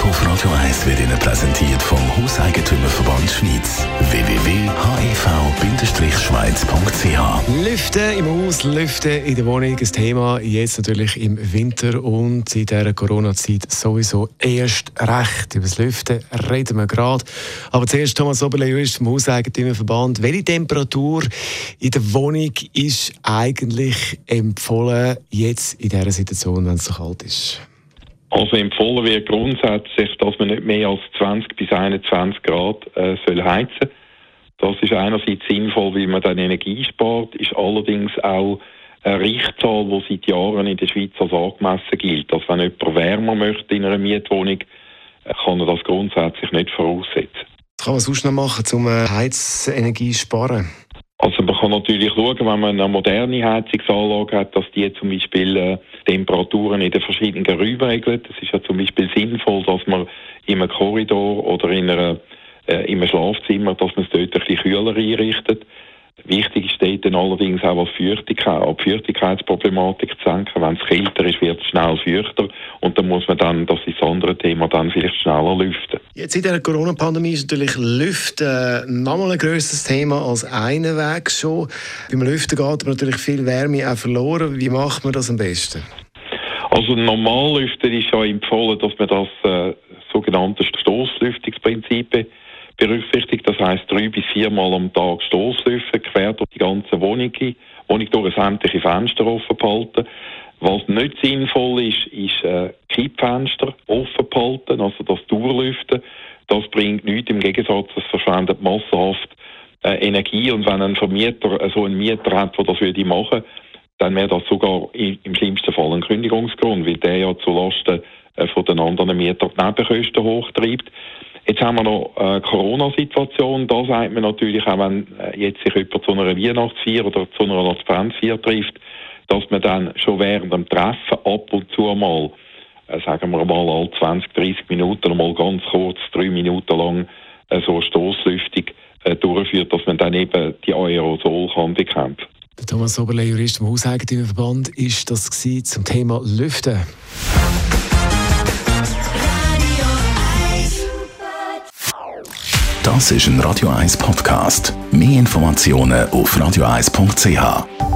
Wohntipp auf Radio 1 wird Ihnen präsentiert vom Hauseigentümerverband Schweiz. www.hev-schweiz.ch Lüften im Haus, Lüften in der Wohnung, ein Thema jetzt natürlich im Winter und seit dieser Corona-Zeit sowieso erst recht. Über das Lüften reden wir gerade. Aber zuerst Thomas Oberle, Jurist vom Hauseigentümerverband. Welche Temperatur in der Wohnung ist eigentlich empfohlen jetzt in dieser Situation, wenn es so kalt ist? Also empfohlen wird grundsätzlich, dass man nicht mehr als 20 bis 21 Grad äh, soll heizen Das ist einerseits sinnvoll, weil man dann Energie spart, ist allerdings auch eine Richtzahl, die seit Jahren in der Schweiz als angemessen gilt. Dass wenn jemand wärmer möchte in einer Mietwohnung, äh, kann er das grundsätzlich nicht voraussetzen. Was kann man sonst noch machen, um äh, Heizenergie zu sparen? Also man kann natürlich schauen, wenn man eine moderne Heizungsanlage hat, dass die zum Beispiel äh, Temperaturen in den verschiedenen Räumen regelt. Es ist ja zum Beispiel sinnvoll, dass man in einem Korridor oder in, einer, äh, in einem Schlafzimmer, dass man es dort ein bisschen kühler einrichtet. Wichtig ist dort allerdings auch, was Feuchtigkeit, die Feuchtigkeitsproblematik zu senken. Wenn es kälter ist, wird es schnell feuchter und dann muss man dann, das ist das andere Thema, dann vielleicht schneller lüften. Jetzt in der Corona-Pandemie ist natürlich Lüften äh, nochmal ein grösseres Thema als einen Weg schon. Beim Lüften geht aber natürlich viel Wärme auch verloren. Wie macht man das am besten? Also normal lüften ist ja empfohlen, dass man das äh, sogenannte Stoßlüftungsprinzip berücksichtigt. Das heißt drei bis viermal am Tag Stoßlüften, quer durch die ganze Wohnung, Wohnung durch sämtliche Fenster offen behalten. Was nicht sinnvoll ist, ist äh, Kippfenster offen behalten, also das Durchlüften. Das bringt nichts, im Gegensatz, es verschwendet massenhaft äh, Energie und wenn ein Vermieter äh, so einen Mieter hat, der das würde machen, dann wäre das sogar im schlimmsten Fall ein Kündigungsgrund, weil der ja zulasten äh, von den anderen Mietern die Nebenkosten hochtreibt. Jetzt haben wir noch eine äh, Corona-Situation. Da sagt man natürlich auch, wenn äh, jetzt sich jemand zu einer Weihnachtsfeier oder zu einer Adventsfeier trifft, dass man dann schon während dem Treffen ab und zu mal, sagen wir mal, alle 20, 30 Minuten mal ganz kurz, drei Minuten lang so eine Stoßlüftung durchführt, dass man dann eben die Aerosol kann bekämpfen. Der Thomas Oberle, Jurist vom Hauseigentümerverband, ist das zum Thema Lüften. Das ist ein Radio 1 Podcast. Mehr Informationen auf radio1.ch.